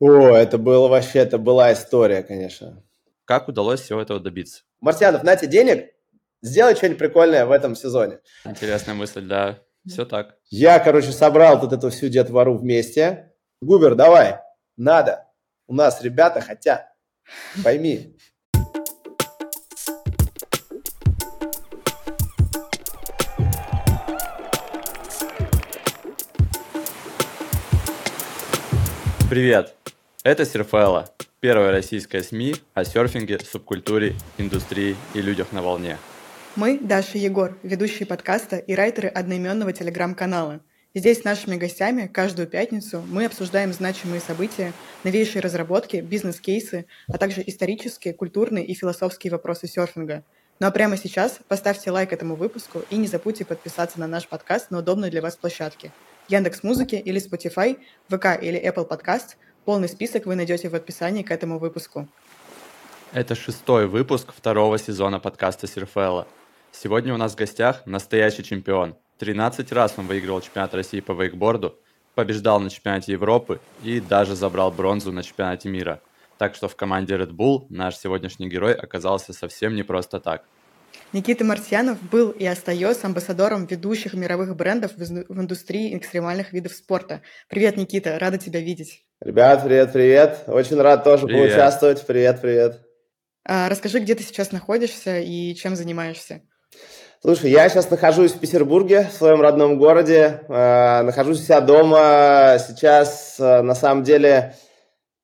О, это было вообще, это была история, конечно. Как удалось всего этого добиться? Марсианов, на тебе денег, сделай что-нибудь прикольное в этом сезоне. Интересная мысль, да. Все так. Я, короче, собрал тут эту всю детвору вместе. Губер, давай, надо. У нас ребята хотят. Пойми. Привет! Это Серфелла, первая российская СМИ о серфинге, субкультуре, индустрии и людях на волне. Мы, Даша Егор, ведущие подкаста и райтеры одноименного телеграм-канала. Здесь с нашими гостями каждую пятницу мы обсуждаем значимые события, новейшие разработки, бизнес-кейсы, а также исторические, культурные и философские вопросы серфинга. Ну а прямо сейчас поставьте лайк этому выпуску и не забудьте подписаться на наш подкаст на удобной для вас площадке – Яндекс Музыки или Spotify, ВК или Apple Podcast. Полный список вы найдете в описании к этому выпуску. Это шестой выпуск второго сезона подкаста Сирфелла. Сегодня у нас в гостях настоящий чемпион. 13 раз он выигрывал чемпионат России по вейкборду, побеждал на чемпионате Европы и даже забрал бронзу на чемпионате мира. Так что в команде Red Bull наш сегодняшний герой оказался совсем не просто так – Никита Марсьянов был и остается амбассадором ведущих мировых брендов в индустрии экстремальных видов спорта. Привет, Никита, рада тебя видеть. Ребят, привет, привет. Очень рад тоже привет. поучаствовать. Привет, привет. А, расскажи, где ты сейчас находишься и чем занимаешься? Слушай, я сейчас нахожусь в Петербурге, в своем родном городе. Э, нахожусь у себя дома. Сейчас, э, на самом деле,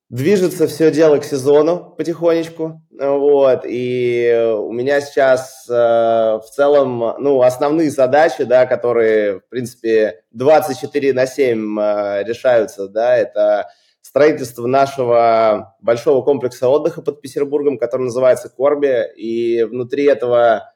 Движется все дело к сезону потихонечку, вот, и у меня сейчас э, в целом, ну, основные задачи, да, которые, в принципе, 24 на 7 э, решаются, да, это строительство нашего большого комплекса отдыха под Петербургом, который называется Корби, и внутри этого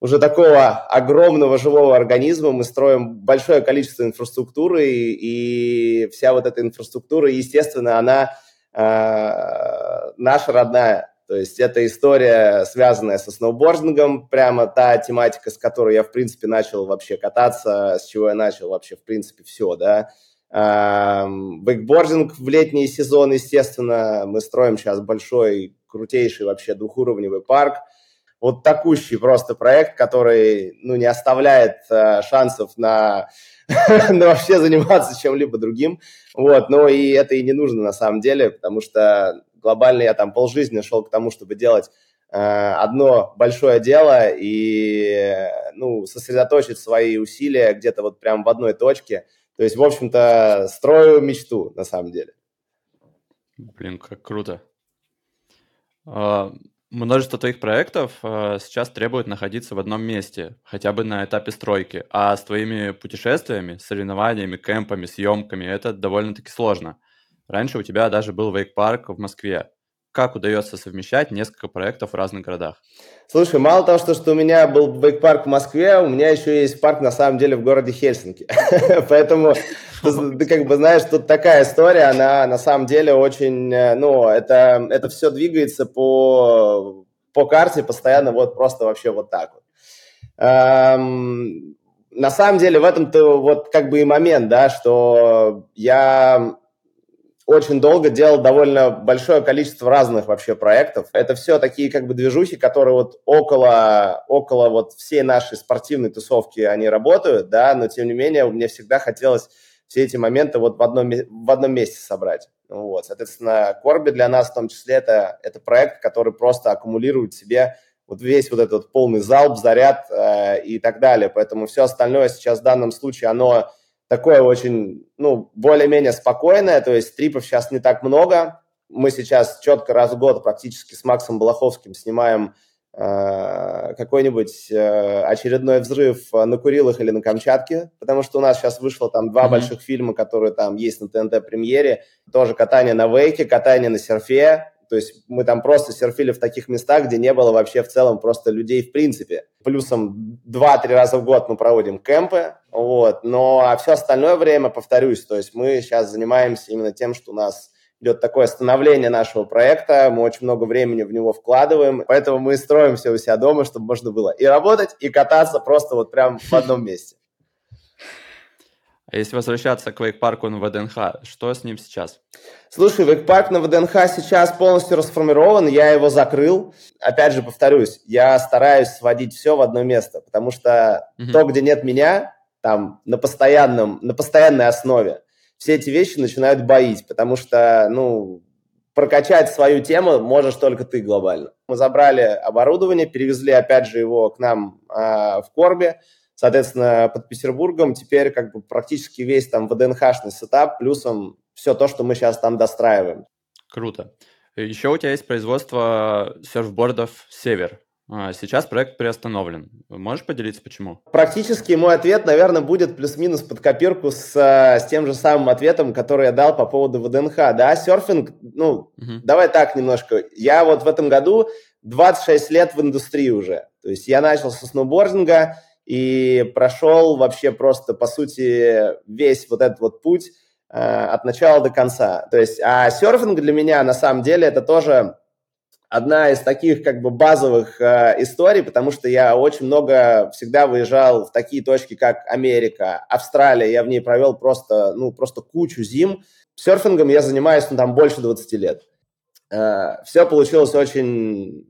уже такого огромного живого организма мы строим большое количество инфраструктуры, и, и вся вот эта инфраструктура, естественно, она наша родная. То есть это история, связанная со сноубордингом, прямо та тематика, с которой я, в принципе, начал вообще кататься, с чего я начал вообще, в принципе, все, да. Бэкбординг в летний сезон, естественно, мы строим сейчас большой, крутейший вообще двухуровневый парк. Вот такущий просто проект, который, ну, не оставляет э, шансов на ну, вообще заниматься чем-либо другим. Вот, но и это и не нужно на самом деле, потому что глобально я там полжизни шел к тому, чтобы делать э, одно большое дело и, ну, сосредоточить свои усилия где-то вот прям в одной точке. То есть, в общем-то, строю мечту на самом деле. Блин, как круто. А, Множество твоих проектов э, сейчас требует находиться в одном месте, хотя бы на этапе стройки, а с твоими путешествиями, соревнованиями, кемпами, съемками это довольно-таки сложно. Раньше у тебя даже был вейк-парк в Москве как удается совмещать несколько проектов в разных городах? Слушай, мало того, что, что у меня был бэк-парк в Москве, у меня еще есть парк на самом деле в городе Хельсинки. Поэтому ты как бы знаешь, тут такая история, она на самом деле очень, э, ну, это, это все двигается по, по карте постоянно вот просто вообще вот так вот. Эм, на самом деле в этом-то вот как бы и момент, да, что я очень долго делал довольно большое количество разных вообще проектов. Это все такие как бы движухи, которые вот около, около вот всей нашей спортивной тусовки они работают, да, но тем не менее мне всегда хотелось все эти моменты вот в одном, в одном месте собрать. Вот, соответственно, Корби для нас в том числе это, это проект, который просто аккумулирует в себе вот весь вот этот полный залп, заряд э, и так далее. Поэтому все остальное сейчас в данном случае, оно такое очень, ну, более-менее спокойное, то есть трипов сейчас не так много. Мы сейчас четко раз в год практически с Максом Балаховским снимаем э, какой-нибудь э, очередной взрыв на Курилах или на Камчатке, потому что у нас сейчас вышло там два mm-hmm. больших фильма, которые там есть на ТНТ-премьере, тоже катание на вейке, катание на серфе, то есть мы там просто серфили в таких местах, где не было вообще в целом просто людей в принципе. Плюсом 2-3 раза в год мы проводим кемпы, вот. Но а все остальное время, повторюсь, то есть мы сейчас занимаемся именно тем, что у нас идет такое становление нашего проекта, мы очень много времени в него вкладываем, поэтому мы строим все у себя дома, чтобы можно было и работать, и кататься просто вот прям в одном месте. А если возвращаться к вейк-парку на ВДНХ, что с ним сейчас? Слушай, вейк-парк на ВДНХ сейчас полностью расформирован, я его закрыл. Опять же, повторюсь, я стараюсь сводить все в одно место, потому что mm-hmm. то, где нет меня, там на, постоянном, на постоянной основе, все эти вещи начинают боить, потому что, ну, прокачать свою тему можешь только ты глобально. Мы забрали оборудование, перевезли, опять же, его к нам э, в Корбе, соответственно, под Петербургом. Теперь как бы практически весь там ВДНХ-шный сетап, плюсом все то, что мы сейчас там достраиваем. Круто. Еще у тебя есть производство серфбордов «Север». А, сейчас проект приостановлен. Можешь поделиться, почему? Практически мой ответ, наверное, будет плюс-минус под копирку с, с тем же самым ответом, который я дал по поводу ВДНХ. Да, серфинг, ну, угу. давай так немножко. Я вот в этом году 26 лет в индустрии уже. То есть я начал со сноубординга и прошел вообще просто, по сути, весь вот этот вот путь э, от начала до конца. То есть, а серфинг для меня, на самом деле, это тоже одна из таких как бы базовых э, историй, потому что я очень много всегда выезжал в такие точки, как Америка, Австралия. Я в ней провел просто, ну, просто кучу зим. Серфингом я занимаюсь, ну, там, больше 20 лет. Э, все получилось очень,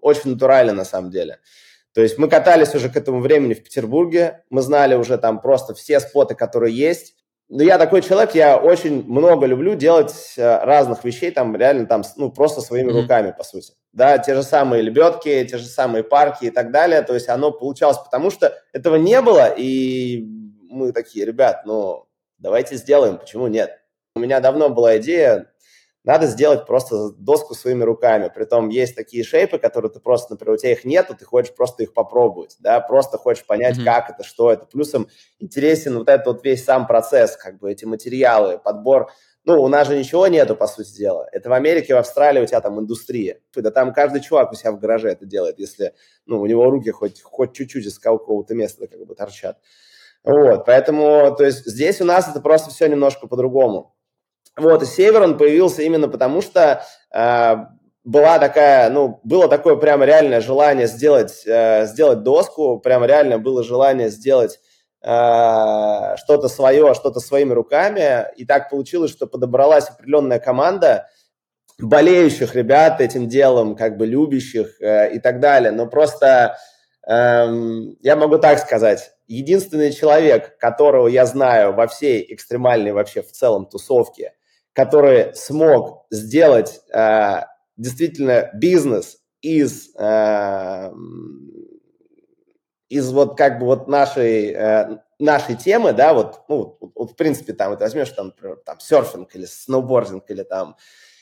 очень натурально, на самом деле. То есть мы катались уже к этому времени в Петербурге, мы знали уже там просто все споты, которые есть, ну, я такой человек, я очень много люблю делать э, разных вещей, там, реально, там, ну, просто своими mm-hmm. руками, по сути. Да, те же самые лебедки, те же самые парки и так далее. То есть оно получалось, потому что этого не было, и мы такие, ребят, ну, давайте сделаем, почему нет? У меня давно была идея надо сделать просто доску своими руками. Притом есть такие шейпы, которые ты просто, например, у тебя их нету, ты хочешь просто их попробовать, да, просто хочешь понять, mm-hmm. как это, что это. Плюсом интересен вот этот вот весь сам процесс, как бы эти материалы, подбор. Ну, у нас же ничего нету, по сути дела. Это в Америке, в Австралии у тебя там индустрия. Да там каждый чувак у себя в гараже это делает, если, ну, у него руки хоть, хоть чуть-чуть из какого-то места как бы торчат. Вот, поэтому, то есть здесь у нас это просто все немножко по-другому. Вот, и Север он появился именно потому, что э, была такая, ну, было такое прямо реальное желание сделать, э, сделать доску, прямо реально было желание сделать э, что-то свое, что-то своими руками, и так получилось, что подобралась определенная команда болеющих ребят этим делом, как бы любящих э, и так далее, но просто эм, я могу так сказать, единственный человек, которого я знаю во всей экстремальной вообще в целом тусовке, который смог сделать э, действительно бизнес из, э, из вот как бы вот нашей, э, нашей темы, да, вот, ну, вот, вот в принципе там, вот возьмешь там, например, там серфинг или сноубординг или там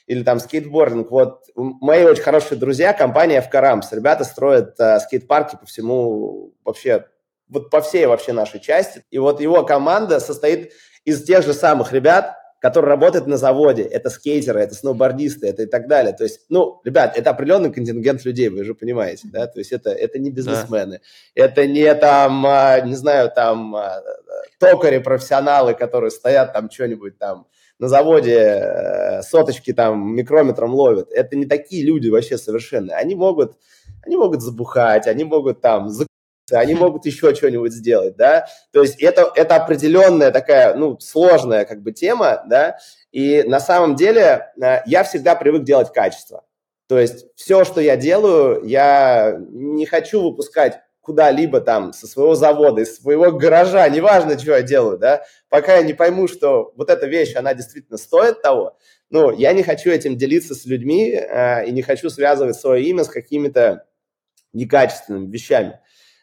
или там скейтбординг. Вот мои очень хорошие друзья, компания FKRAMS, ребята строят э, скейт-парки по всему вообще, вот по всей вообще нашей части. И вот его команда состоит из тех же самых ребят, который работает на заводе, это скейтеры, это сноубордисты, это и так далее. То есть, ну, ребят, это определенный контингент людей, вы же понимаете, да, то есть это, это не бизнесмены, да. это не там, а, не знаю, там а, токари, профессионалы, которые стоят там что-нибудь там на заводе э, соточки там микрометром ловят. Это не такие люди вообще совершенно. Они могут, они могут забухать, они могут там они могут еще что-нибудь сделать, да, то есть это, это определенная такая, ну, сложная как бы тема, да, и на самом деле э, я всегда привык делать качество, то есть все, что я делаю, я не хочу выпускать куда-либо там со своего завода, из своего гаража, неважно, что я делаю, да, пока я не пойму, что вот эта вещь, она действительно стоит того, ну, я не хочу этим делиться с людьми э, и не хочу связывать свое имя с какими-то некачественными вещами.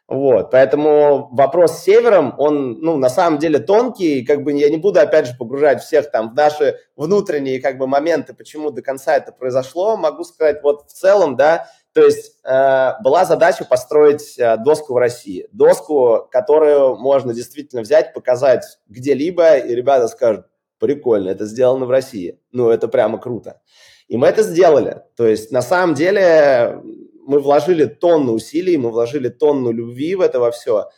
Вот, поэтому вопрос с севером, он, ну, на самом деле тонкий, как бы я не буду, опять же, погружать всех там в наши внутренние, как бы, моменты, почему до конца это произошло, могу сказать, вот в целом, да, то есть э, была задача построить э, доску в России, доску, которую можно действительно взять, показать где-либо, и ребята скажут, прикольно, это сделано в России, ну, это прямо круто. И мы это сделали, то есть на самом деле мы вложили тонну усилий, мы вложили тонну любви в это во все.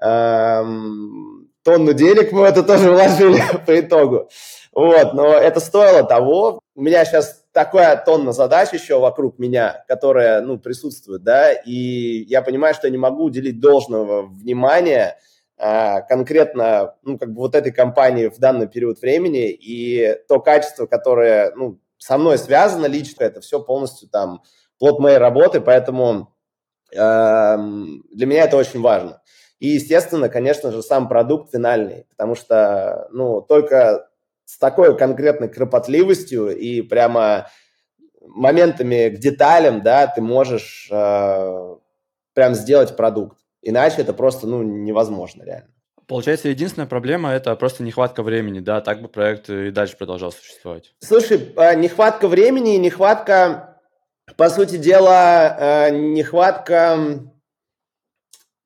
Эм, тонну денег мы в это тоже вложили по итогу. Вот, но это стоило того. У меня сейчас такая тонна задач еще вокруг меня, которая, ну, присутствует, да, и я понимаю, что я не могу уделить должного внимания а, конкретно, ну, как бы вот этой компании в данный период времени, и то качество, которое, ну, со мной связано лично, это все полностью там плод моей работы, поэтому э, для меня это очень важно. И, естественно, конечно же, сам продукт финальный, потому что, ну, только с такой конкретной кропотливостью и прямо моментами к деталям, да, ты можешь э, прям сделать продукт. Иначе это просто, ну, невозможно реально. Получается, единственная проблема – это просто нехватка времени, да? Так бы проект и дальше продолжал существовать. Слушай, а, нехватка времени и нехватка, по сути дела, э, нехватка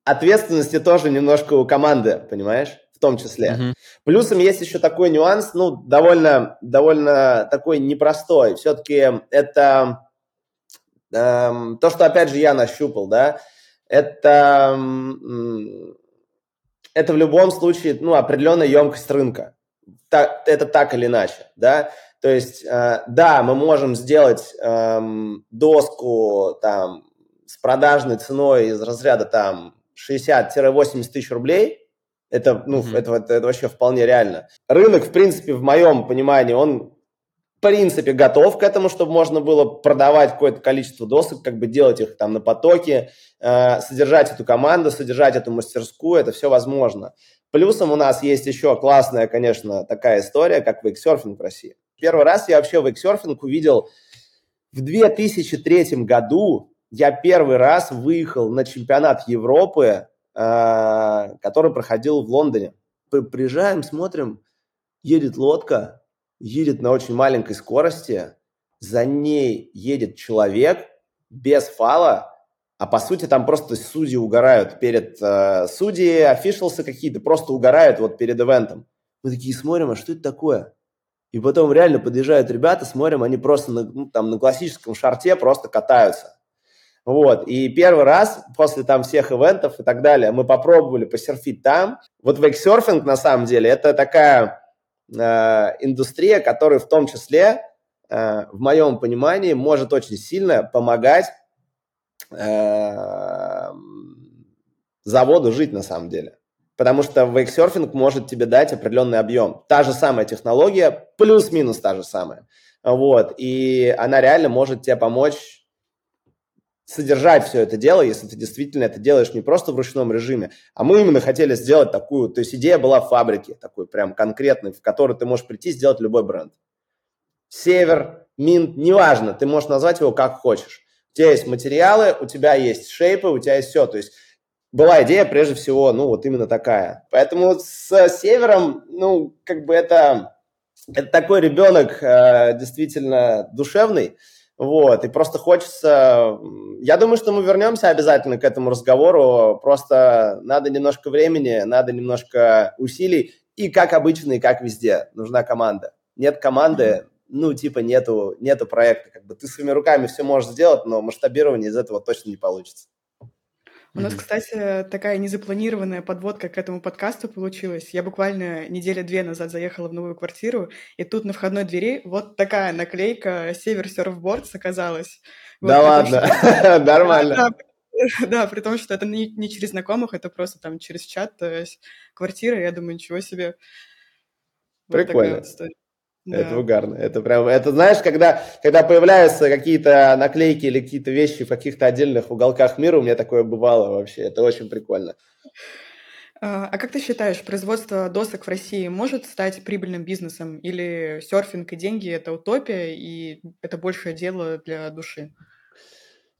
ответственности тоже немножко у команды, понимаешь? В том числе. Uh-huh. Плюсом есть еще такой нюанс, ну, довольно, довольно такой непростой. Все-таки это эм, то, что, опять же, я нащупал, да, это, это в любом случае ну, определенная емкость рынка. Так, это так или иначе, да. То есть, э, да, мы можем сделать э, доску там с продажной ценой из разряда там 60-80 тысяч рублей, это, ну, mm-hmm. это, это, это вообще вполне реально. Рынок, в принципе, в моем понимании, он в принципе, готов к этому, чтобы можно было продавать какое-то количество досок, как бы делать их там на потоке, э, содержать эту команду, содержать эту мастерскую, это все возможно. Плюсом у нас есть еще классная, конечно, такая история, как вейксерфинг в России. Первый раз я вообще вейксерфинг увидел в 2003 году. Я первый раз выехал на чемпионат Европы, э, который проходил в Лондоне. Приезжаем, смотрим, едет лодка, едет на очень маленькой скорости, за ней едет человек без фала, а по сути там просто судьи угорают перед... Э, судьи, офишалсы какие-то просто угорают вот перед ивентом. Мы такие смотрим, а что это такое? И потом реально подъезжают ребята, смотрим, они просто на, ну, там, на классическом шарте просто катаются. Вот, и первый раз после там всех ивентов и так далее мы попробовали посерфить там. Вот вейксерфинг на самом деле это такая Э, индустрия, которая в том числе, э, в моем понимании, может очень сильно помогать э, заводу жить на самом деле. Потому что вейксерфинг может тебе дать определенный объем. Та же самая технология, плюс-минус та же самая. Вот. И она реально может тебе помочь содержать все это дело, если ты действительно это делаешь не просто в ручном режиме, а мы именно хотели сделать такую, то есть идея была в фабрике, такой прям конкретной, в которой ты можешь прийти и сделать любой бренд. Север, Минт, неважно, ты можешь назвать его как хочешь. У тебя есть материалы, у тебя есть шейпы, у тебя есть все, то есть была идея прежде всего, ну, вот именно такая. Поэтому с Севером, ну, как бы это, это такой ребенок э, действительно душевный, вот, и просто хочется... Я думаю, что мы вернемся обязательно к этому разговору, просто надо немножко времени, надо немножко усилий, и как обычно, и как везде, нужна команда. Нет команды, ну, типа, нету, нету проекта. Как бы ты своими руками все можешь сделать, но масштабирование из этого точно не получится. У нас, кстати, такая незапланированная подводка к этому подкасту получилась. Я буквально неделя две назад заехала в новую квартиру, и тут на входной двери вот такая наклейка «Север Серфбордс» оказалась. Да ладно, нормально. Да, при том, что это не, не через знакомых, это просто там через чат, то есть квартира, я думаю, ничего себе. Прикольно. Вот да. Это угарно. Это прям, это знаешь, когда, когда появляются какие-то наклейки или какие-то вещи в каких-то отдельных уголках мира, у меня такое бывало вообще. Это очень прикольно. А, а как ты считаешь, производство досок в России может стать прибыльным бизнесом? Или серфинг и деньги – это утопия, и это большее дело для души?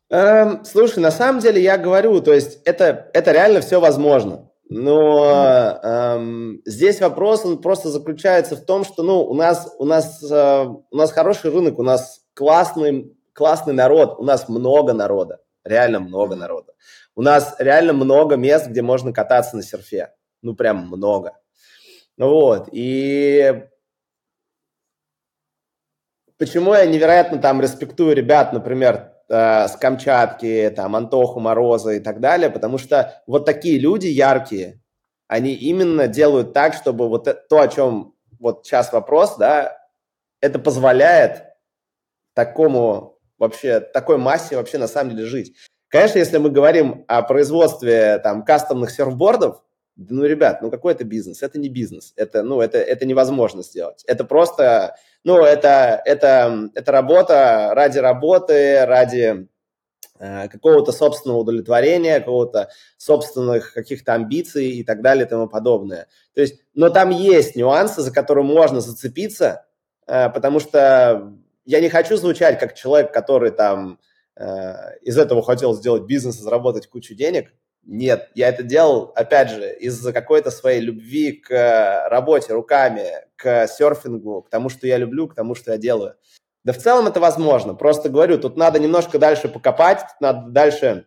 Эм, слушай, на самом деле я говорю, то есть это, это реально все возможно. Но эм, здесь вопрос он просто заключается в том, что ну, у, нас, у, нас, э, у нас хороший рынок, у нас классный, классный народ, у нас много народа, реально много народа. У нас реально много мест, где можно кататься на серфе. Ну, прям много. Вот. И почему я невероятно там респектую ребят, например, э, с Камчатки, там, Антоху Мороза и так далее, потому что вот такие люди яркие, они именно делают так, чтобы вот это, то, о чем вот сейчас вопрос, да, это позволяет такому вообще, такой массе вообще на самом деле жить. Конечно, если мы говорим о производстве там кастомных серфбордов, ну, ребят, ну какой это бизнес? Это не бизнес. Это, ну, это, это невозможно сделать. Это просто, ну, это, это, это работа ради работы, ради э, какого-то собственного удовлетворения, какого-то собственных каких-то амбиций и так далее и тому подобное. То есть, но там есть нюансы, за которые можно зацепиться, э, потому что я не хочу звучать как человек, который там э, из этого хотел сделать бизнес и заработать кучу денег. Нет, я это делал, опять же, из-за какой-то своей любви к работе руками, к серфингу, к тому, что я люблю, к тому, что я делаю. Да в целом это возможно. Просто говорю, тут надо немножко дальше покопать, надо дальше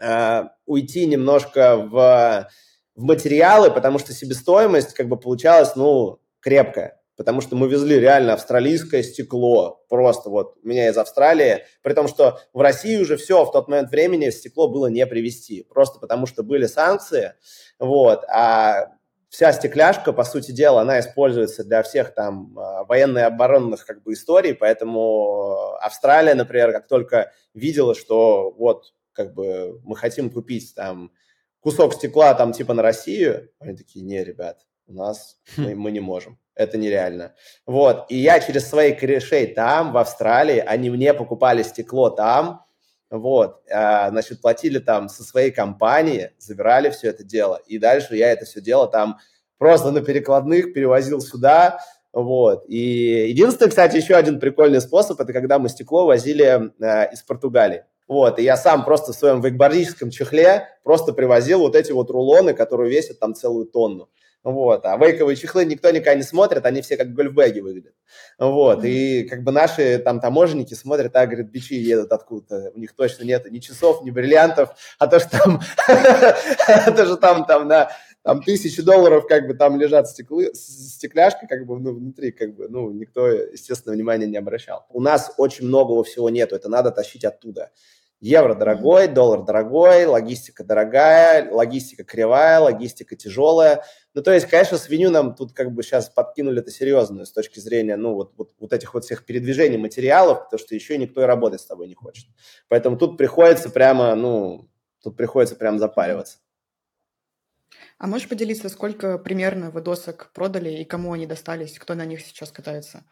э, уйти немножко в, в материалы, потому что себестоимость как бы получалась, ну, крепкая потому что мы везли реально австралийское стекло, просто вот у меня из Австралии, при том, что в России уже все, в тот момент времени стекло было не привезти, просто потому что были санкции, вот, а вся стекляшка, по сути дела, она используется для всех там а, военно-оборонных как бы историй, поэтому Австралия, например, как только видела, что вот как бы мы хотим купить там кусок стекла там типа на Россию, они такие, не, ребят, у нас мы, мы не можем. Это нереально. Вот. И я через своих корешей там, в Австралии, они мне покупали стекло там, вот, а, значит, платили там со своей компании, забирали все это дело. И дальше я это все дело там просто на перекладных перевозил сюда, вот. И единственный, кстати, еще один прикольный способ, это когда мы стекло возили э, из Португалии. Вот, и я сам просто в своем вейкбордическом чехле просто привозил вот эти вот рулоны, которые весят там целую тонну. Вот. А вейковые чехлы никто никогда не смотрит, они все как гольфбеги выглядят. Вот. Mm-hmm. И как бы наши там таможенники смотрят, а, говорят, бичи едут откуда-то. У них точно нет ни часов, ни бриллиантов, а то, что там, то, что там, там на там тысячи долларов как бы там лежат стеклы, стекляшки как бы ну, внутри, как бы, ну, никто, естественно, внимания не обращал. У нас очень многого всего нету, это надо тащить оттуда. Евро дорогой, доллар дорогой, логистика дорогая, логистика кривая, логистика тяжелая. Ну, то есть, конечно, свинью нам тут как бы сейчас подкинули это серьезную с точки зрения, ну, вот, вот, вот этих вот всех передвижений материалов, потому что еще никто и работать с тобой не хочет. Поэтому тут приходится прямо, ну, тут приходится прямо запариваться. А можешь поделиться, сколько примерно вы досок продали и кому они достались, кто на них сейчас катается?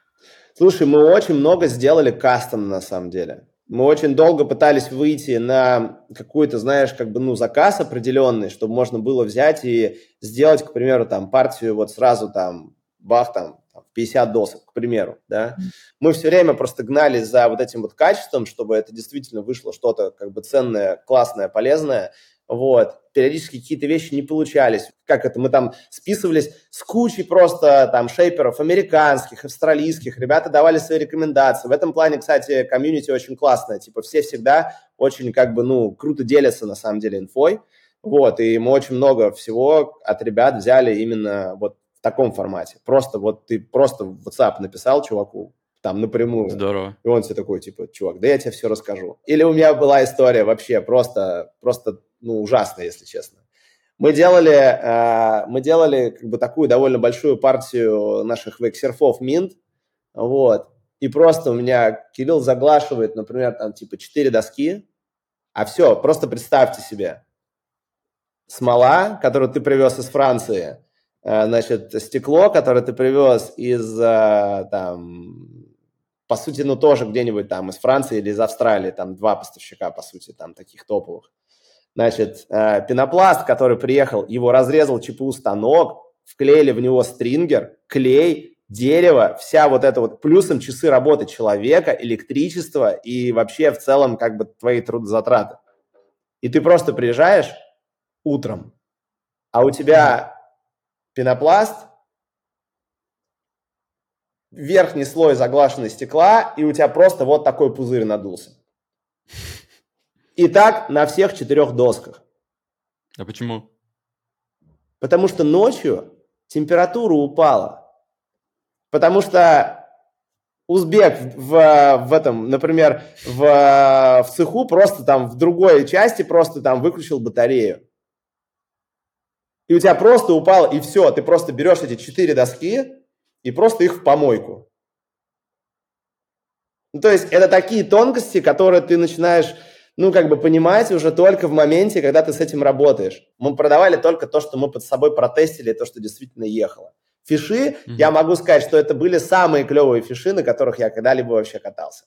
Слушай, мы очень много сделали кастом на самом деле. Мы очень долго пытались выйти на какой-то, знаешь, как бы, ну, заказ определенный, чтобы можно было взять и сделать, к примеру, там, партию вот сразу там, бах, там, 50 досок, к примеру, да. Мы все время просто гнались за вот этим вот качеством, чтобы это действительно вышло что-то как бы ценное, классное, полезное, вот, периодически какие-то вещи не получались. Как это, мы там списывались с кучей просто там шейперов американских, австралийских, ребята давали свои рекомендации. В этом плане, кстати, комьюнити очень классное, типа все всегда очень как бы, ну, круто делятся на самом деле инфой, вот, и мы очень много всего от ребят взяли именно вот в таком формате. Просто вот ты просто в WhatsApp написал чуваку, там напрямую. Здорово. И он тебе такой, типа, чувак, да я тебе все расскажу. Или у меня была история вообще просто, просто ну, ужасно, если честно. Мы делали, э, мы делали как бы такую довольно большую партию наших вейксерфов Mint, вот, и просто у меня Кирилл заглашивает, например, там типа 4 доски, а все, просто представьте себе, смола, которую ты привез из Франции, э, значит, стекло, которое ты привез из, э, там, по сути, ну, тоже где-нибудь там из Франции или из Австралии, там два поставщика, по сути, там таких топовых. Значит, э, пенопласт, который приехал, его разрезал ЧПУ станок, вклеили в него стрингер, клей, дерево, вся вот эта вот, плюсом часы работы человека, электричество и вообще в целом как бы твои трудозатраты. И ты просто приезжаешь утром, а у тебя пенопласт, верхний слой заглашенный стекла, и у тебя просто вот такой пузырь надулся. И так на всех четырех досках. А почему? Потому что ночью температура упала. Потому что узбек в, в этом, например, в, в цеху просто там в другой части просто там выключил батарею. И у тебя просто упало, и все, ты просто берешь эти четыре доски и просто их в помойку. Ну, то есть это такие тонкости, которые ты начинаешь ну, как бы понимать уже только в моменте, когда ты с этим работаешь. Мы продавали только то, что мы под собой протестили, то, что действительно ехало. Фиши, mm-hmm. я могу сказать, что это были самые клевые фиши, на которых я когда-либо вообще катался.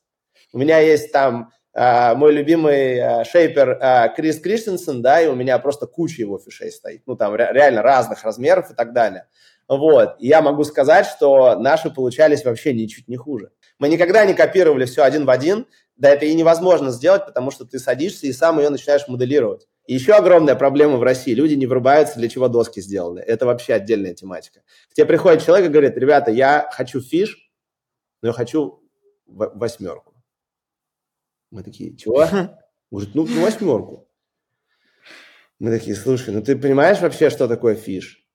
У меня есть там Uh, мой любимый uh, шейпер uh, Крис Кристенсен, да, и у меня просто куча его фишей стоит, ну, там ре- реально разных размеров и так далее. Вот, и я могу сказать, что наши получались вообще ничуть не хуже. Мы никогда не копировали все один в один, да это и невозможно сделать, потому что ты садишься и сам ее начинаешь моделировать. И еще огромная проблема в России. Люди не врубаются, для чего доски сделаны. Это вообще отдельная тематика. К тебе приходит человек и говорит, ребята, я хочу фиш, но я хочу восьмерку. Мы такие, чего? Говорит, ну, восьмерку. Мы такие, слушай, ну ты понимаешь вообще, что такое фиш?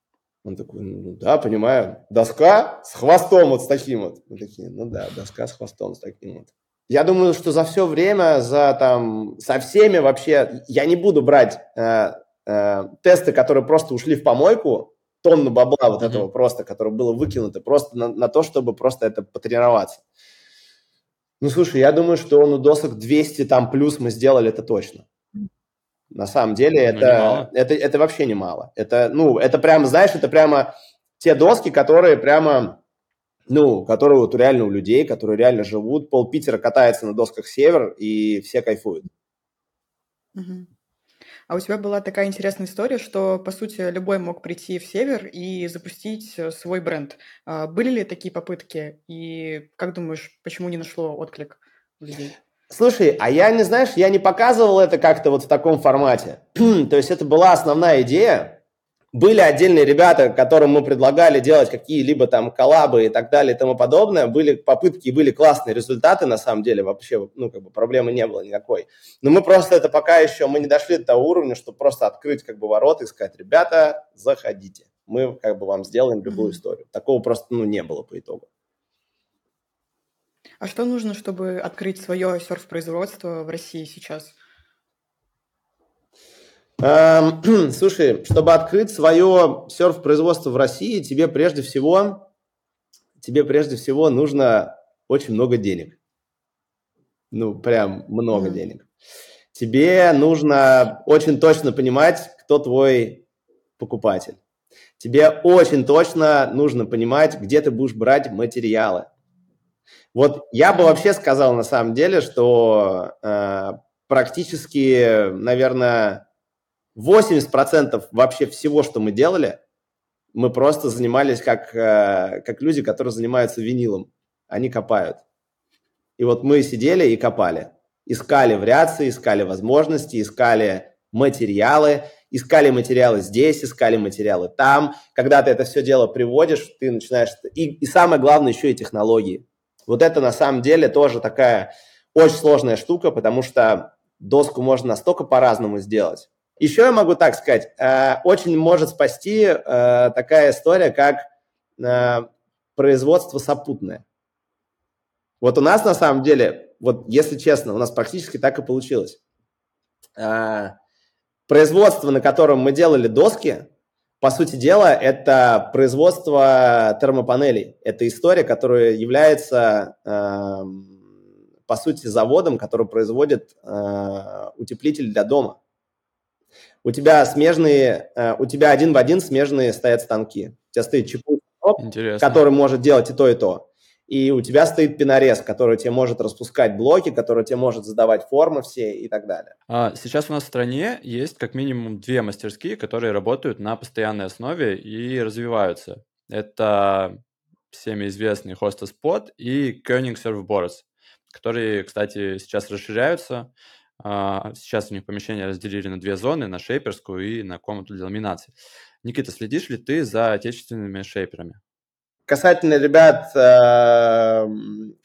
Он такой, ну да, понимаю. Доска с хвостом вот с таким вот. Мы такие, ну да, доска с хвостом с таким вот. Я думаю, что за все время, за там, со всеми вообще, я не буду брать э, э, тесты, которые просто ушли в помойку, тонну бабла вот mm-hmm. этого просто, которое было выкинуто, просто на, на то, чтобы просто это потренироваться. Ну, слушай, я думаю, что ну, досок 200 там плюс мы сделали это точно. На самом деле ну, это, это, это вообще немало. Это, ну, это прямо, знаешь, это прямо те доски, которые прямо ну, которые вот реально у людей, которые реально живут. Пол Питера катается на досках север, и все кайфуют. Угу. А у тебя была такая интересная история, что, по сути, любой мог прийти в север и запустить э, свой бренд. А были ли такие попытки? И как думаешь, почему не нашло отклик у людей? Слушай, а я не, знаешь, я не показывал это как-то вот в таком формате. То есть это была основная идея, были отдельные ребята, которым мы предлагали делать какие-либо там коллабы и так далее и тому подобное. Были попытки, были классные результаты, на самом деле, вообще, ну, как бы проблемы не было никакой. Но мы просто это пока еще, мы не дошли до того уровня, чтобы просто открыть как бы ворота и сказать, ребята, заходите. Мы как бы вам сделаем любую историю. Такого просто, ну, не было по итогу. А что нужно, чтобы открыть свое серф-производство в России сейчас? Эм, слушай, чтобы открыть свое серф-производство в России, тебе прежде всего, тебе прежде всего нужно очень много денег. Ну, прям много mm-hmm. денег. Тебе нужно очень точно понимать, кто твой покупатель. Тебе очень точно нужно понимать, где ты будешь брать материалы. Вот я бы вообще сказал на самом деле, что э, практически, наверное, 80% вообще всего, что мы делали, мы просто занимались как, э, как люди, которые занимаются винилом. Они копают. И вот мы сидели и копали. Искали вариации, искали возможности, искали материалы, искали материалы здесь, искали материалы там. Когда ты это все дело приводишь, ты начинаешь... И, и самое главное, еще и технологии. Вот это на самом деле тоже такая очень сложная штука, потому что доску можно настолько по-разному сделать. Еще я могу так сказать, э, очень может спасти э, такая история, как э, производство сопутное. Вот у нас на самом деле, вот если честно, у нас практически так и получилось. Производство, на котором мы делали доски, по сути дела, это производство термопанелей. Это история, которая является, по сути, заводом, который производит утеплитель для дома у тебя смежные, э, у тебя один в один смежные стоят станки. У тебя стоит чекуй, который может делать и то, и то. И у тебя стоит пенорез, который тебе может распускать блоки, который тебе может задавать формы все и так далее. А, сейчас у нас в стране есть как минимум две мастерские, которые работают на постоянной основе и развиваются. Это всеми известный Hostess Pod и Koenig Surfboards, которые, кстати, сейчас расширяются. А, сейчас у них помещение разделили на две зоны, на шейперскую и на комнату для ламинации. Никита, следишь ли ты за отечественными шейперами? Касательно ребят э,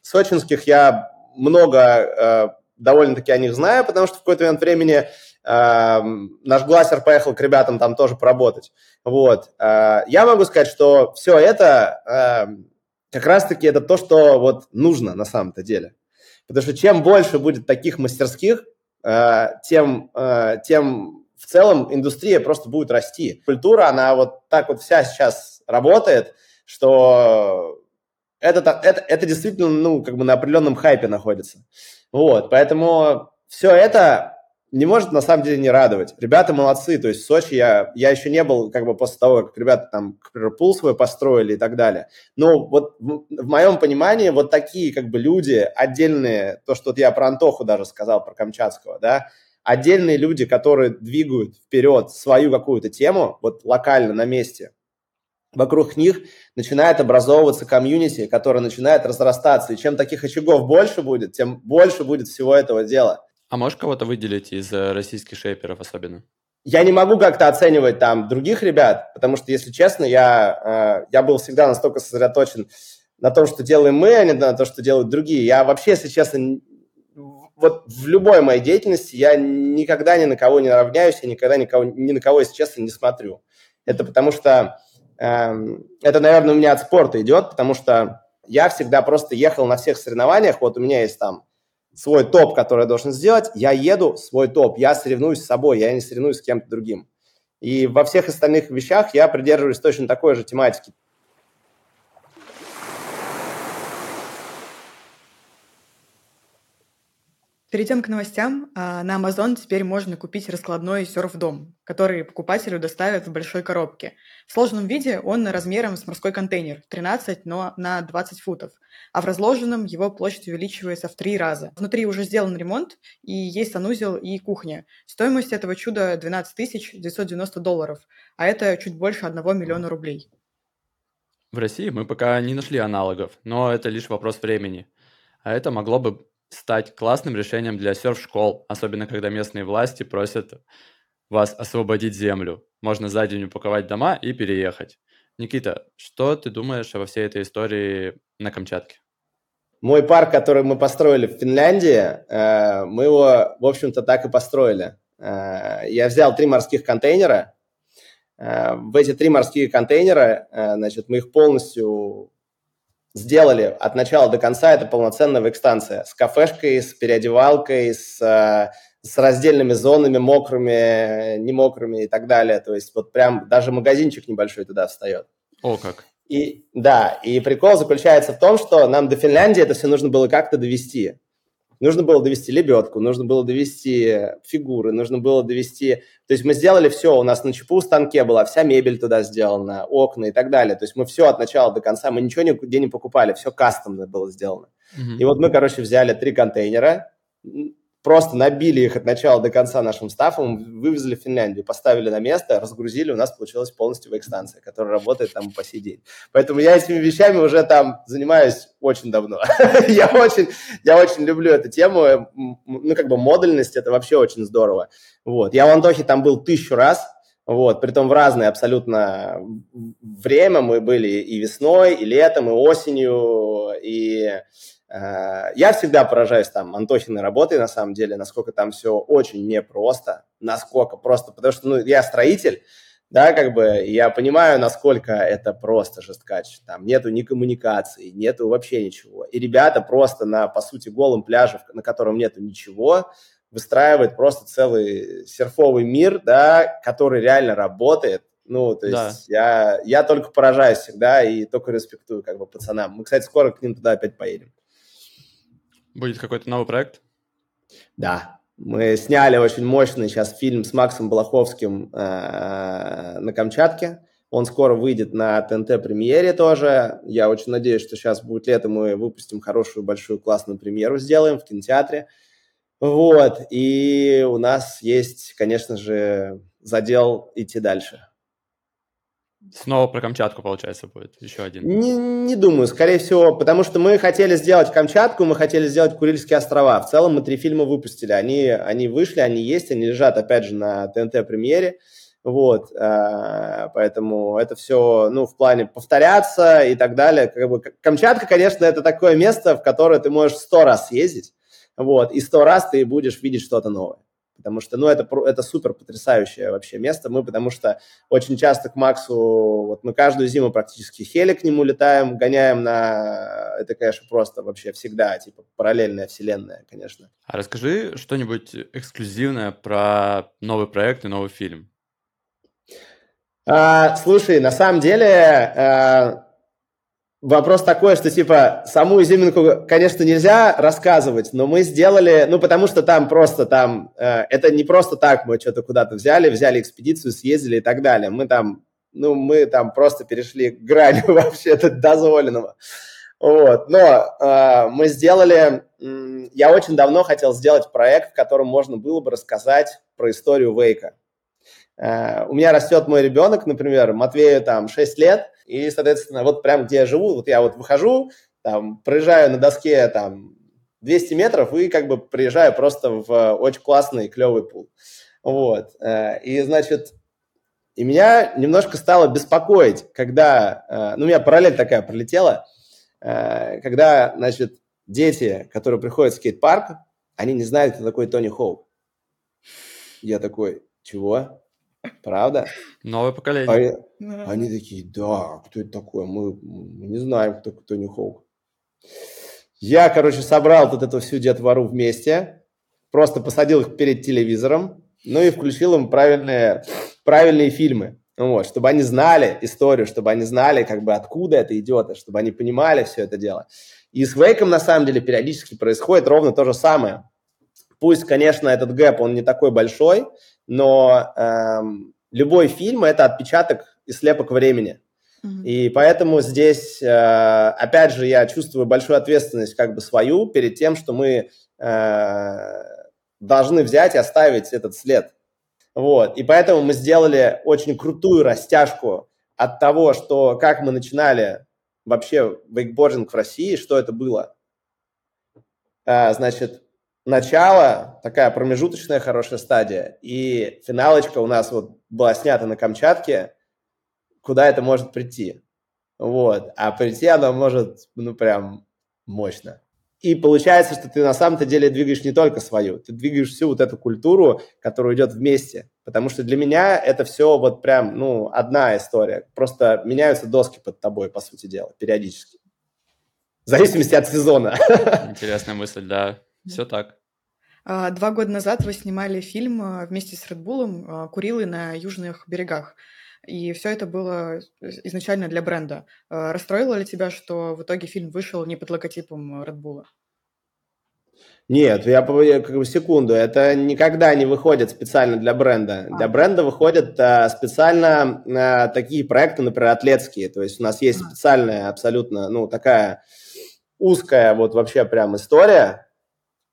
сочинских, я много э, довольно-таки о них знаю, потому что в какой-то момент времени э, наш глассер поехал к ребятам там тоже поработать. Вот. Э, я могу сказать, что все это э, как раз-таки это то, что вот нужно на самом-то деле. Потому что чем больше будет таких мастерских, тем, э, тем в целом индустрия просто будет расти. Культура, она вот так вот вся сейчас работает, что это, это, это действительно, ну, как бы на определенном хайпе находится. Вот, поэтому все это не может на самом деле не радовать. Ребята молодцы, то есть в Сочи я, я еще не был как бы после того, как ребята там, например, пул свой построили и так далее. Но вот в, в моем понимании вот такие как бы люди отдельные, то, что вот я про Антоху даже сказал, про Камчатского, да, отдельные люди, которые двигают вперед свою какую-то тему, вот локально на месте, вокруг них начинает образовываться комьюнити, которое начинает разрастаться. И чем таких очагов больше будет, тем больше будет всего этого дела. А можешь кого-то выделить из э, российских шейперов особенно? Я не могу как-то оценивать там других ребят, потому что, если честно, я, э, я был всегда настолько сосредоточен на том, что делаем мы, а не на то, что делают другие. Я вообще, если честно, вот в любой моей деятельности я никогда ни на кого не равняюсь, я никогда никого, ни на кого, если честно, не смотрю. Это потому что, э, это, наверное, у меня от спорта идет, потому что я всегда просто ехал на всех соревнованиях, вот у меня есть там свой топ, который я должен сделать, я еду свой топ, я соревнуюсь с собой, я не соревнуюсь с кем-то другим. И во всех остальных вещах я придерживаюсь точно такой же тематики. Перейдем к новостям. А, на Amazon теперь можно купить раскладной серф-дом, который покупателю доставят в большой коробке. В сложном виде он размером с морской контейнер, 13, но на 20 футов, а в разложенном его площадь увеличивается в три раза. Внутри уже сделан ремонт, и есть санузел и кухня. Стоимость этого чуда 12 990 долларов, а это чуть больше 1 миллиона рублей. В России мы пока не нашли аналогов, но это лишь вопрос времени. А это могло бы стать классным решением для серф-школ, особенно когда местные власти просят вас освободить землю. Можно за день упаковать дома и переехать. Никита, что ты думаешь обо всей этой истории на Камчатке? Мой парк, который мы построили в Финляндии, э, мы его, в общем-то, так и построили. Э, я взял три морских контейнера. Э, в эти три морские контейнера, значит, мы их полностью сделали от начала до конца, это полноценная век-станция с кафешкой, с переодевалкой, с, э, с раздельными зонами, мокрыми, не мокрыми и так далее. То есть вот прям даже магазинчик небольшой туда встает. О, как. И да, и прикол заключается в том, что нам до Финляндии это все нужно было как-то довести. Нужно было довести лебедку, нужно было довести фигуры, нужно было довести... То есть мы сделали все, у нас на ЧПУ станке была вся мебель туда сделана, окна и так далее. То есть мы все от начала до конца, мы ничего нигде не покупали, все кастомно было сделано. Mm-hmm. И вот мы, короче, взяли три контейнера, просто набили их от начала до конца нашим стафом, вывезли в Финляндию, поставили на место, разгрузили, у нас получилась полностью вейк-станция, которая работает там по сей день. Поэтому я этими вещами уже там занимаюсь очень давно. я, очень, я очень люблю эту тему, ну, как бы модульность, это вообще очень здорово. Вот. Я в Антохе там был тысячу раз, вот, притом в разное абсолютно время мы были и весной, и летом, и осенью, и Э, я всегда поражаюсь там Антохиной работой, на самом деле, насколько там все очень непросто, насколько просто, потому что, ну, я строитель, да, как бы, я понимаю, насколько это просто жесткач. Там нету ни коммуникации, нету вообще ничего. И ребята просто на, по сути, голом пляже, на котором нету ничего, выстраивают просто целый серфовый мир, да, который реально работает. Ну, то есть да. я, я только поражаюсь всегда и только респектую как бы пацанам. Мы, кстати, скоро к ним туда опять поедем. Будет какой-то новый проект? Да. Мы сняли очень мощный сейчас фильм с Максом Балаховским э, на Камчатке. Он скоро выйдет на ТНТ-премьере тоже. Я очень надеюсь, что сейчас будет лето, мы выпустим хорошую, большую, классную премьеру, сделаем в кинотеатре. Вот. И у нас есть, конечно же, задел идти дальше. Снова про Камчатку, получается, будет еще один. Не, не думаю, скорее всего, потому что мы хотели сделать Камчатку, мы хотели сделать Курильские острова. В целом мы три фильма выпустили. Они, они вышли, они есть, они лежат, опять же, на ТНТ-премьере. Вот, э, поэтому это все, ну, в плане повторяться и так далее. Как бы, Камчатка, конечно, это такое место, в которое ты можешь сто раз ездить, вот, и сто раз ты будешь видеть что-то новое потому что, ну, это, это супер потрясающее вообще место. Мы, потому что очень часто к Максу, вот мы каждую зиму практически хели к нему летаем, гоняем на... Это, конечно, просто вообще всегда, типа, параллельная вселенная, конечно. А расскажи что-нибудь эксклюзивное про новый проект и новый фильм. А, слушай, на самом деле... А Вопрос такой, что типа саму изюминку, конечно, нельзя рассказывать, но мы сделали, ну потому что там просто там, э, это не просто так мы что-то куда-то взяли, взяли экспедицию, съездили и так далее. Мы там, ну мы там просто перешли грань вообще дозволенного. Вот, но э, мы сделали, э, я очень давно хотел сделать проект, в котором можно было бы рассказать про историю Вейка. Э, у меня растет мой ребенок, например, Матвею там 6 лет, и, соответственно, вот прям где я живу, вот я вот выхожу, там, проезжаю на доске там 200 метров и как бы приезжаю просто в очень классный, клевый пул. Вот. Э, и, значит, и меня немножко стало беспокоить, когда, э, ну, у меня параллель такая пролетела, э, когда, значит, дети, которые приходят в скейт-парк, они не знают, кто такой Тони Хоук. Я такой, чего? Правда? Новое поколение. А, они такие, да, кто это такой? Мы, мы не знаем, кто, кто не Хоук. Я, короче, собрал вот эту всю детвору вместе, просто посадил их перед телевизором, ну и включил им правильные, правильные фильмы, вот, чтобы они знали историю, чтобы они знали, как бы, откуда это идет, чтобы они понимали все это дело. И с Вейком, на самом деле, периодически происходит ровно то же самое. Пусть, конечно, этот гэп, он не такой большой, но эм, любой фильм – это отпечаток и слепок времени. Mm-hmm. И поэтому здесь, э, опять же, я чувствую большую ответственность как бы свою перед тем, что мы э, должны взять и оставить этот след. Вот. И поэтому мы сделали очень крутую растяжку от того, что как мы начинали вообще вейкбординг в России, что это было. А, значит, начало, такая промежуточная хорошая стадия, и финалочка у нас вот была снята на Камчатке, куда это может прийти. Вот. А прийти оно может, ну, прям мощно. И получается, что ты на самом-то деле двигаешь не только свою, ты двигаешь всю вот эту культуру, которая идет вместе. Потому что для меня это все вот прям, ну, одна история. Просто меняются доски под тобой, по сути дела, периодически. В зависимости от сезона. Интересная мысль, да. Все так. А, два года назад вы снимали фильм а, вместе с Редбулом а, «Курилы на южных берегах». И все это было изначально для бренда. Расстроило ли тебя, что в итоге фильм вышел не под логотипом Редбула? Нет, я, я как бы секунду, это никогда не выходит специально для бренда. А. Для бренда выходят а, специально а, такие проекты, например, атлетские. То есть у нас есть а. специальная абсолютно, ну, такая узкая вот вообще прям история,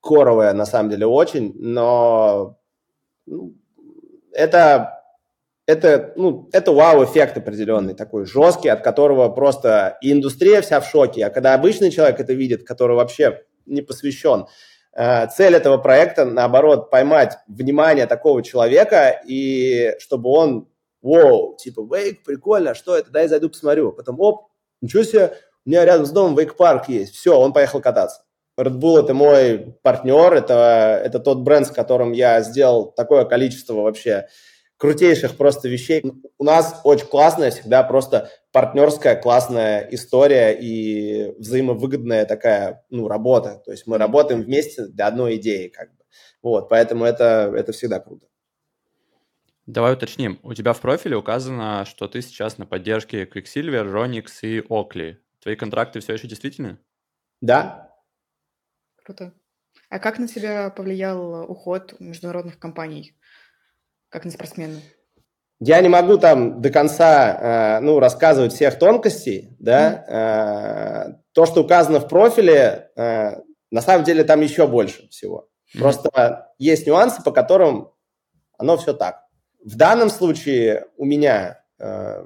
коровая на самом деле очень, но ну, это это, ну, это вау-эффект определенный, такой жесткий, от которого просто и индустрия вся в шоке, а когда обычный человек это видит, который вообще не посвящен, э, цель этого проекта, наоборот, поймать внимание такого человека, и чтобы он, вау, типа, вейк, прикольно, что это, дай зайду посмотрю. Потом, оп, ничего себе, у меня рядом с домом вейк-парк есть. Все, он поехал кататься. Red Bull – это мой партнер, это, это тот бренд, с которым я сделал такое количество вообще крутейших просто вещей. У нас очень классная всегда просто партнерская классная история и взаимовыгодная такая ну, работа. То есть мы работаем вместе для одной идеи как бы. Вот, поэтому это, это всегда круто. Давай уточним. У тебя в профиле указано, что ты сейчас на поддержке Quicksilver, Ronix и Oakley. Твои контракты все еще действительны? Да, Круто. А как на тебя повлиял уход международных компаний, как на спортсмена? Я не могу там до конца, э, ну, рассказывать всех тонкостей, да. Mm. Э, то, что указано в профиле, э, на самом деле там еще больше всего. Mm. Просто есть нюансы, по которым оно все так. В данном случае у меня э,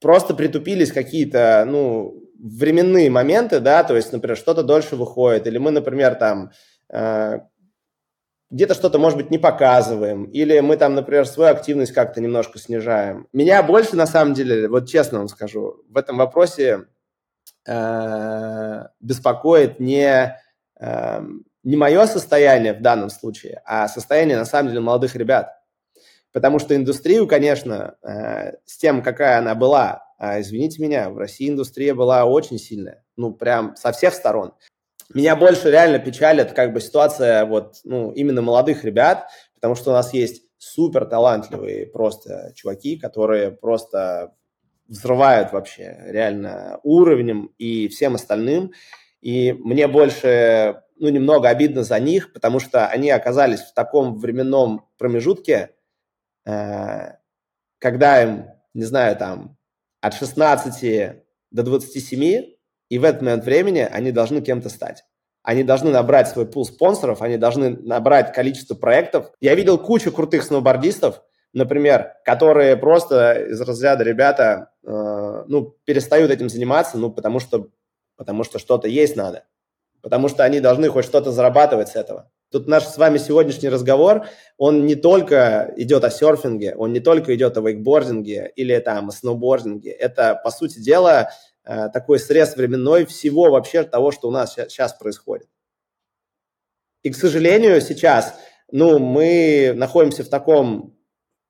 просто притупились какие-то, ну, временные моменты, да, то есть, например, что-то дольше выходит, или мы, например, там э, где-то что-то, может быть, не показываем, или мы там, например, свою активность как-то немножко снижаем. Меня больше, на самом деле, вот честно вам скажу, в этом вопросе э, беспокоит не, э, не мое состояние в данном случае, а состояние, на самом деле, молодых ребят. Потому что индустрию, конечно, э, с тем, какая она была, извините меня, в России индустрия была очень сильная, ну, прям со всех сторон. Меня больше реально печалит как бы ситуация вот, ну, именно молодых ребят, потому что у нас есть супер талантливые просто чуваки, которые просто взрывают вообще реально уровнем и всем остальным. И мне больше, ну, немного обидно за них, потому что они оказались в таком временном промежутке, э, когда им, не знаю, там, от 16 до 27, и в этот момент времени они должны кем-то стать. Они должны набрать свой пул спонсоров, они должны набрать количество проектов. Я видел кучу крутых сноубордистов, например, которые просто из разряда ребята, э, ну, перестают этим заниматься, ну, потому что, потому что что-то есть надо, потому что они должны хоть что-то зарабатывать с этого. Тут наш с вами сегодняшний разговор, он не только идет о серфинге, он не только идет о вейкбординге или там о сноубординге. Это, по сути дела, э, такой срез временной всего вообще того, что у нас сейчас происходит. И, к сожалению, сейчас, ну, мы находимся в таком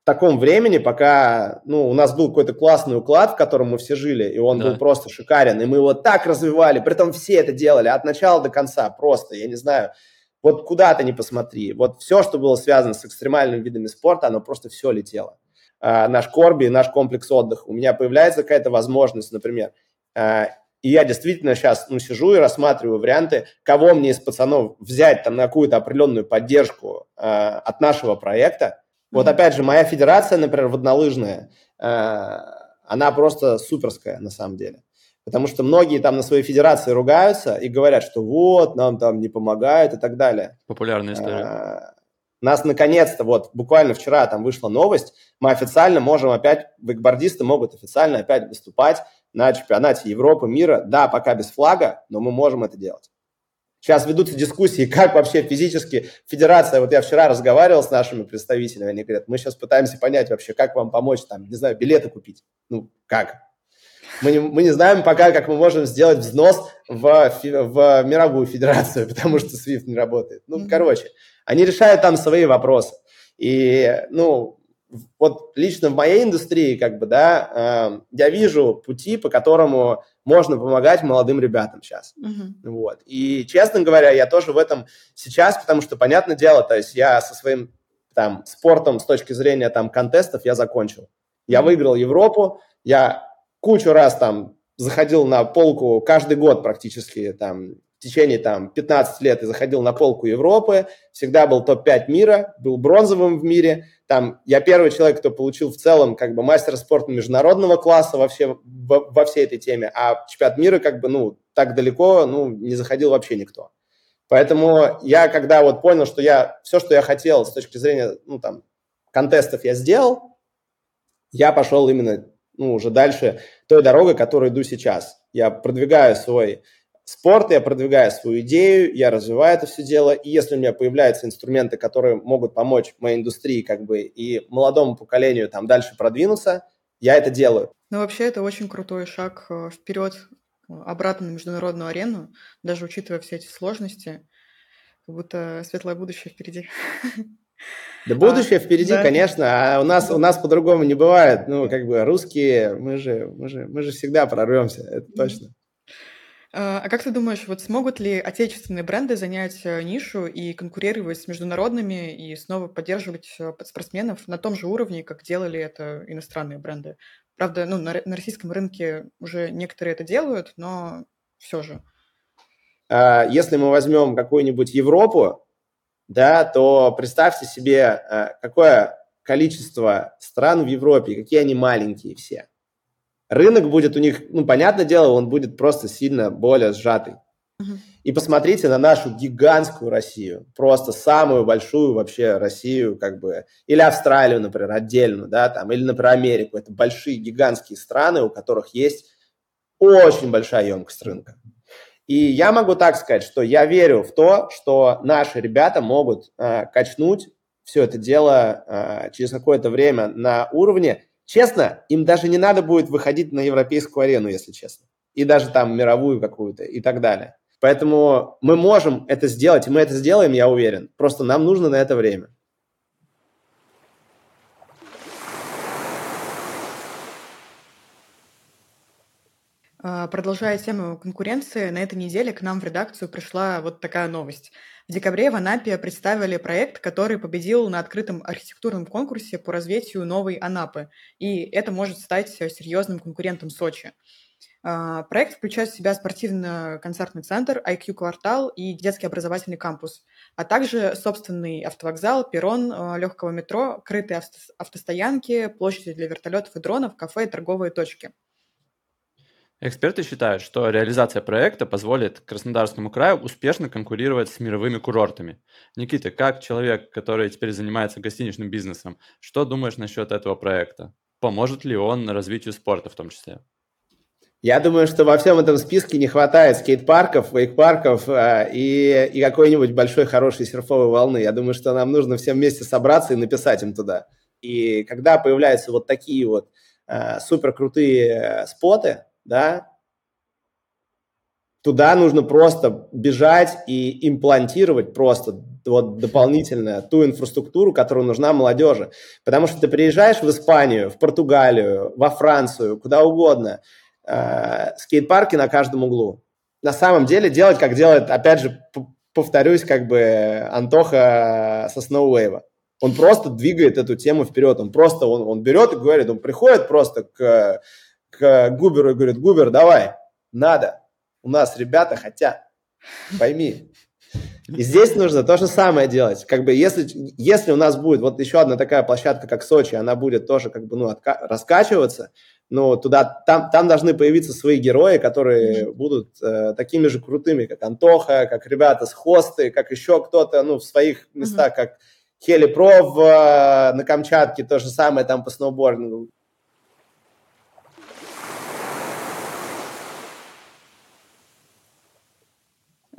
таком времени, пока ну, у нас был какой-то классный уклад, в котором мы все жили, и он да. был просто шикарен, и мы его так развивали, при этом все это делали от начала до конца, просто, я не знаю, вот куда ты не посмотри, вот все, что было связано с экстремальными видами спорта, оно просто все летело. А, наш Корби, наш комплекс отдыха, у меня появляется какая-то возможность, например, а, и я действительно сейчас ну, сижу и рассматриваю варианты, кого мне из пацанов взять там на какую-то определенную поддержку а, от нашего проекта, вот опять же, моя федерация, например, воднолыжная, э, она просто суперская на самом деле. Потому что многие там на своей федерации ругаются и говорят, что вот, нам там не помогают и так далее. Популярная история. Э, нас наконец-то, вот буквально вчера там вышла новость, мы официально можем опять, вейкбордисты могут официально опять выступать на чемпионате Европы, мира. Да, пока без флага, но мы можем это делать. Сейчас ведутся дискуссии, как вообще физически федерация, вот я вчера разговаривал с нашими представителями, они говорят, мы сейчас пытаемся понять вообще, как вам помочь, там, не знаю, билеты купить. Ну, как? Мы не, мы не знаем пока, как мы можем сделать взнос в, в мировую федерацию, потому что SWIFT не работает. Ну, короче, они решают там свои вопросы. И, ну, вот лично в моей индустрии, как бы, да, э, я вижу пути, по которому можно помогать молодым ребятам сейчас. Uh-huh. Вот. И, честно говоря, я тоже в этом сейчас, потому что, понятное дело, то есть я со своим там спортом с точки зрения там контестов я закончил. Я выиграл Европу, я кучу раз там заходил на полку каждый год практически там в течение там 15 лет и заходил на полку Европы, всегда был топ-5 мира, был бронзовым в мире. Там я первый человек, кто получил в целом как бы мастер спорта международного класса вообще во, во всей этой теме, а чемпионат мира как бы ну так далеко ну не заходил вообще никто. Поэтому я когда вот понял, что я все, что я хотел с точки зрения ну там контестов я сделал, я пошел именно ну уже дальше той дорогой, которой иду сейчас. Я продвигаю свой спорт, я продвигаю свою идею, я развиваю это все дело, и если у меня появляются инструменты, которые могут помочь моей индустрии как бы и молодому поколению там дальше продвинуться, я это делаю. Ну, вообще, это очень крутой шаг э, вперед, э, обратно на международную арену, даже учитывая все эти сложности, как будто светлое будущее впереди. Да будущее а, впереди, да. конечно, а у нас у нас по-другому не бывает. Ну, как бы русские, мы же мы же мы же всегда прорвемся, это точно. А, а как ты думаешь, вот смогут ли отечественные бренды занять э, нишу и конкурировать с международными и снова поддерживать э, спортсменов на том же уровне, как делали это иностранные бренды? Правда, ну, на, на российском рынке уже некоторые это делают, но все же. А, если мы возьмем какую-нибудь Европу, да, то представьте себе, э, какое количество стран в Европе, какие они маленькие все рынок будет у них, ну, понятное дело, он будет просто сильно более сжатый. Uh-huh. И посмотрите на нашу гигантскую Россию, просто самую большую вообще Россию, как бы, или Австралию, например, отдельно, да, там, или, например, Америку. Это большие гигантские страны, у которых есть очень большая емкость рынка. И я могу так сказать, что я верю в то, что наши ребята могут э, качнуть все это дело э, через какое-то время на уровне, Честно, им даже не надо будет выходить на европейскую арену, если честно. И даже там мировую какую-то и так далее. Поэтому мы можем это сделать, и мы это сделаем, я уверен. Просто нам нужно на это время. Продолжая тему конкуренции, на этой неделе к нам в редакцию пришла вот такая новость. В декабре в Анапе представили проект, который победил на открытом архитектурном конкурсе по развитию новой Анапы. И это может стать серьезным конкурентом Сочи. А, проект включает в себя спортивно-концертный центр, IQ-квартал и детский образовательный кампус, а также собственный автовокзал, перрон а, легкого метро, крытые автостоянки, площади для вертолетов и дронов, кафе и торговые точки – Эксперты считают, что реализация проекта позволит Краснодарскому краю успешно конкурировать с мировыми курортами. Никита, как человек, который теперь занимается гостиничным бизнесом, что думаешь насчет этого проекта? Поможет ли он развитию спорта в том числе? Я думаю, что во всем этом списке не хватает скейт-парков, вейк-парков э, и, и какой-нибудь большой хорошей серфовой волны. Я думаю, что нам нужно всем вместе собраться и написать им туда. И когда появляются вот такие вот э, супер э, споты, да, туда нужно просто бежать и имплантировать просто вот дополнительно ту инфраструктуру, которая нужна молодежи. Потому что ты приезжаешь в Испанию, в Португалию, во Францию, куда угодно, э, скейт-парки на каждом углу. На самом деле делать, как делает, опять же, повторюсь, как бы Антоха со Сноуэйва. Он просто двигает эту тему вперед. Он просто, он, он берет и говорит, он приходит просто к к Губеру и говорит, Губер, давай, надо, у нас ребята хотят, пойми. И здесь нужно то же самое делать. Как бы если, если у нас будет вот еще одна такая площадка, как Сочи, она будет тоже как бы ну, отка- раскачиваться, но туда, там, там должны появиться свои герои, которые будут э, такими же крутыми, как Антоха, как ребята с Хосты, как еще кто-то, ну, в своих местах, mm-hmm. как Хели Про в, э, на Камчатке, то же самое там по сноубордингу.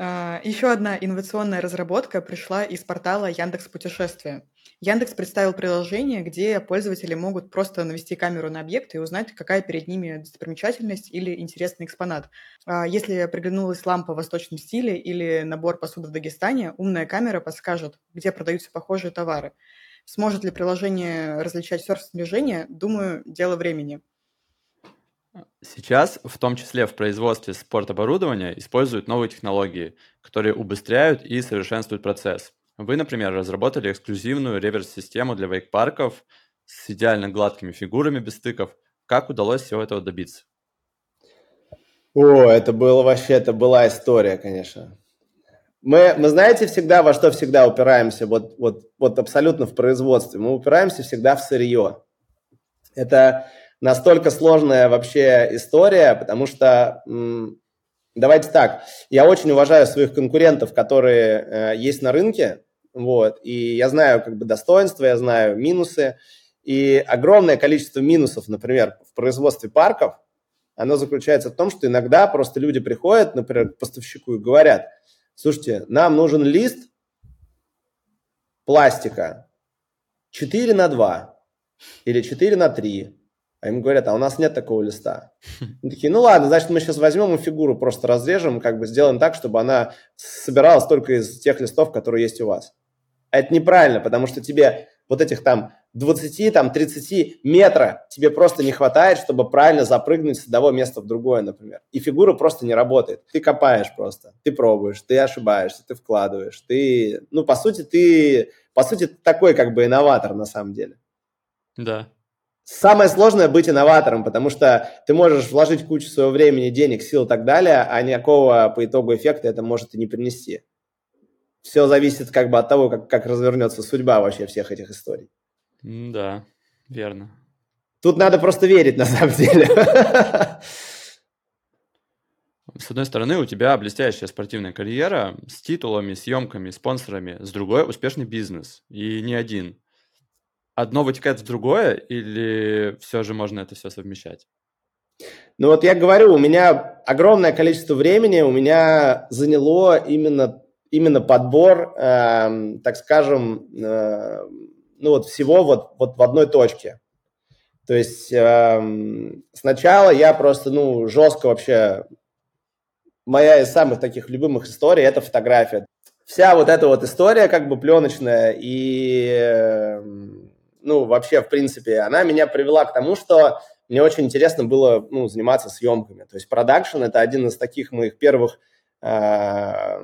Еще одна инновационная разработка пришла из портала Яндекс Путешествия. Яндекс представил приложение, где пользователи могут просто навести камеру на объект и узнать, какая перед ними достопримечательность или интересный экспонат. А если приглянулась лампа в восточном стиле или набор посуды в Дагестане, умная камера подскажет, где продаются похожие товары. Сможет ли приложение различать серф-снаряжение? Думаю, дело времени. Сейчас, в том числе в производстве спортоборудования, используют новые технологии, которые убыстряют и совершенствуют процесс. Вы, например, разработали эксклюзивную реверс-систему для вейк-парков с идеально гладкими фигурами без стыков. Как удалось всего этого добиться? О, это было вообще, это была история, конечно. Мы, мы знаете всегда, во что всегда упираемся, вот, вот, вот абсолютно в производстве. Мы упираемся всегда в сырье. Это настолько сложная вообще история, потому что, давайте так, я очень уважаю своих конкурентов, которые э, есть на рынке, вот, и я знаю как бы достоинства, я знаю минусы, и огромное количество минусов, например, в производстве парков, оно заключается в том, что иногда просто люди приходят, например, к поставщику и говорят, слушайте, нам нужен лист пластика 4 на 2 или 4 на 3 а им говорят, а у нас нет такого листа. Они такие, ну ладно, значит, мы сейчас возьмем и фигуру просто разрежем, как бы сделаем так, чтобы она собиралась только из тех листов, которые есть у вас. А это неправильно, потому что тебе вот этих там 20, там 30 метра тебе просто не хватает, чтобы правильно запрыгнуть с одного места в другое, например. И фигура просто не работает. Ты копаешь просто, ты пробуешь, ты ошибаешься, ты вкладываешь, ты, ну, по сути, ты, по сути, такой как бы инноватор на самом деле. Да, Самое сложное быть инноватором, потому что ты можешь вложить кучу своего времени, денег, сил и так далее, а никакого по итогу эффекта это может и не принести. Все зависит как бы от того, как, как развернется судьба вообще всех этих историй. Да, верно. Тут надо просто верить на самом деле. С одной стороны, у тебя блестящая спортивная карьера с титулами, съемками, спонсорами, с другой успешный бизнес. И не один одно вытекает в другое, или все же можно это все совмещать? Ну вот я говорю, у меня огромное количество времени у меня заняло именно, именно подбор, э, так скажем, э, ну вот всего вот, вот в одной точке. То есть э, сначала я просто, ну, жестко вообще... Моя из самых таких любимых историй – это фотография. Вся вот эта вот история как бы пленочная и эм, ну, вообще, в принципе, она меня привела к тому, что мне очень интересно было ну, заниматься съемками. То есть продакшн – это один из таких моих первых э,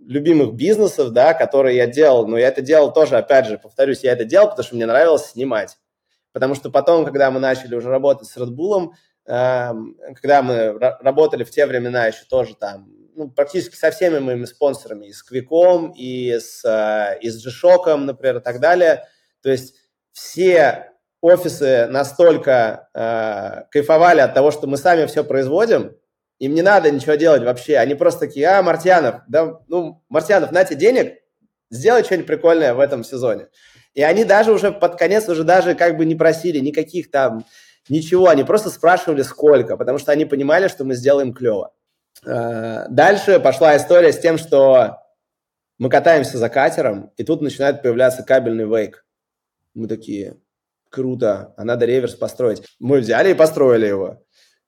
любимых бизнесов, да, которые я делал. Но я это делал тоже, опять же, повторюсь, я это делал, потому что мне нравилось снимать. Потому что потом, когда мы начали уже работать с Red Bull, э, когда мы работали в те времена еще тоже там, ну, практически со всеми моими спонсорами, и с Квиком, и с, э, и с G-Shock, например, и так далее. То есть все офисы настолько э, кайфовали от того, что мы сами все производим, им не надо ничего делать вообще. Они просто такие, а, Мартьянов, да, ну, Мартьянов, на тебе денег, сделай что-нибудь прикольное в этом сезоне. И они даже уже под конец уже даже как бы не просили никаких там ничего, они просто спрашивали сколько, потому что они понимали, что мы сделаем клево. Э, дальше пошла история с тем, что мы катаемся за катером, и тут начинает появляться кабельный вейк. Мы такие, круто, а надо реверс построить. Мы взяли и построили его.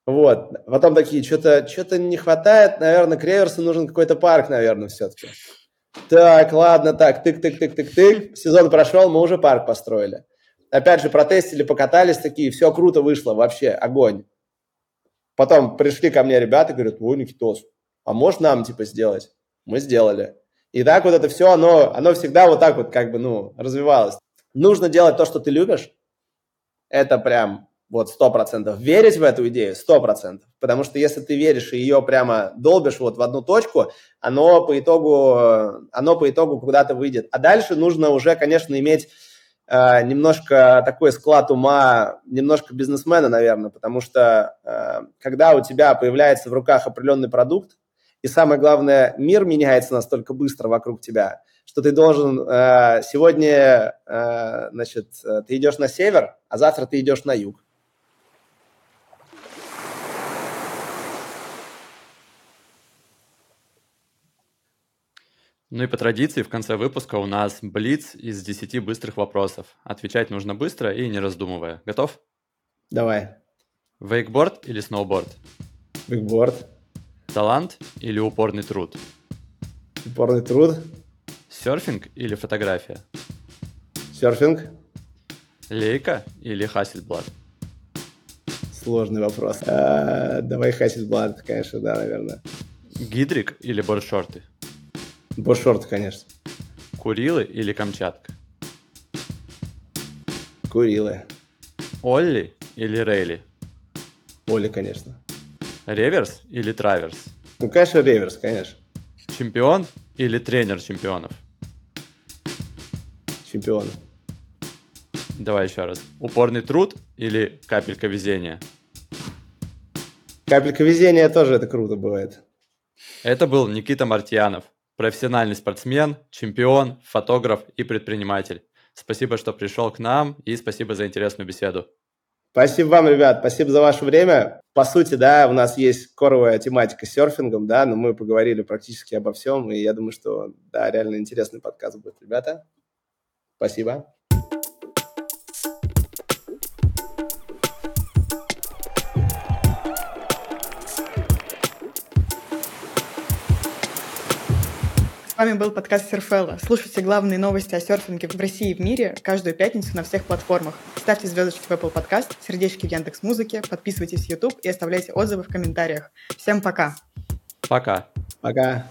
Вот. Потом такие, что-то что не хватает, наверное, к реверсу нужен какой-то парк, наверное, все-таки. Так, ладно, так, тык-тык-тык-тык-тык. Сезон прошел, мы уже парк построили. Опять же, протестили, покатались такие, все круто вышло, вообще огонь. Потом пришли ко мне ребята, говорят, ой, Никитос, а можешь нам, типа, сделать? Мы сделали. И так вот это все, оно, оно всегда вот так вот как бы, ну, развивалось. Нужно делать то, что ты любишь, это прям вот сто процентов. Верить в эту идею сто процентов. Потому что если ты веришь и ее прямо долбишь вот в одну точку, оно по итогу, оно по итогу куда-то выйдет. А дальше нужно уже, конечно, иметь э, немножко такой склад ума, немножко бизнесмена, наверное, потому что э, когда у тебя появляется в руках определенный продукт, и самое главное, мир меняется настолько быстро вокруг тебя, что ты должен э, сегодня, э, значит, ты идешь на север, а завтра ты идешь на юг. Ну и по традиции в конце выпуска у нас блиц из 10 быстрых вопросов. Отвечать нужно быстро и не раздумывая. Готов? Давай. Вейкборд или сноуборд? Вейкборд. Талант или упорный труд? Упорный труд. Серфинг или фотография? Серфинг. Лейка или Hasselblad? Сложный вопрос. А, давай Hasselblad, конечно, да, наверное. Гидрик или бордшорты? Бордшорты, конечно. Курилы или Камчатка? Курилы. Олли или Рейли? Олли, конечно. Реверс или траверс? Ну, конечно, реверс, конечно. Чемпион или тренер чемпионов? Чемпион. Давай еще раз. Упорный труд или капелька везения? Капелька везения тоже это круто бывает. Это был Никита Мартьянов, профессиональный спортсмен, чемпион, фотограф и предприниматель. Спасибо, что пришел к нам и спасибо за интересную беседу. Спасибо вам, ребят, спасибо за ваше время. По сути, да, у нас есть коровая тематика с серфингом, да, но мы поговорили практически обо всем, и я думаю, что, да, реально интересный подкаст будет, ребята. Спасибо. вами был подкаст Серфелла. Слушайте главные новости о серфинге в России и в мире каждую пятницу на всех платформах. Ставьте звездочки в Apple Podcast, сердечки в Яндекс Музыке, подписывайтесь в YouTube и оставляйте отзывы в комментариях. Всем пока. Пока. Пока.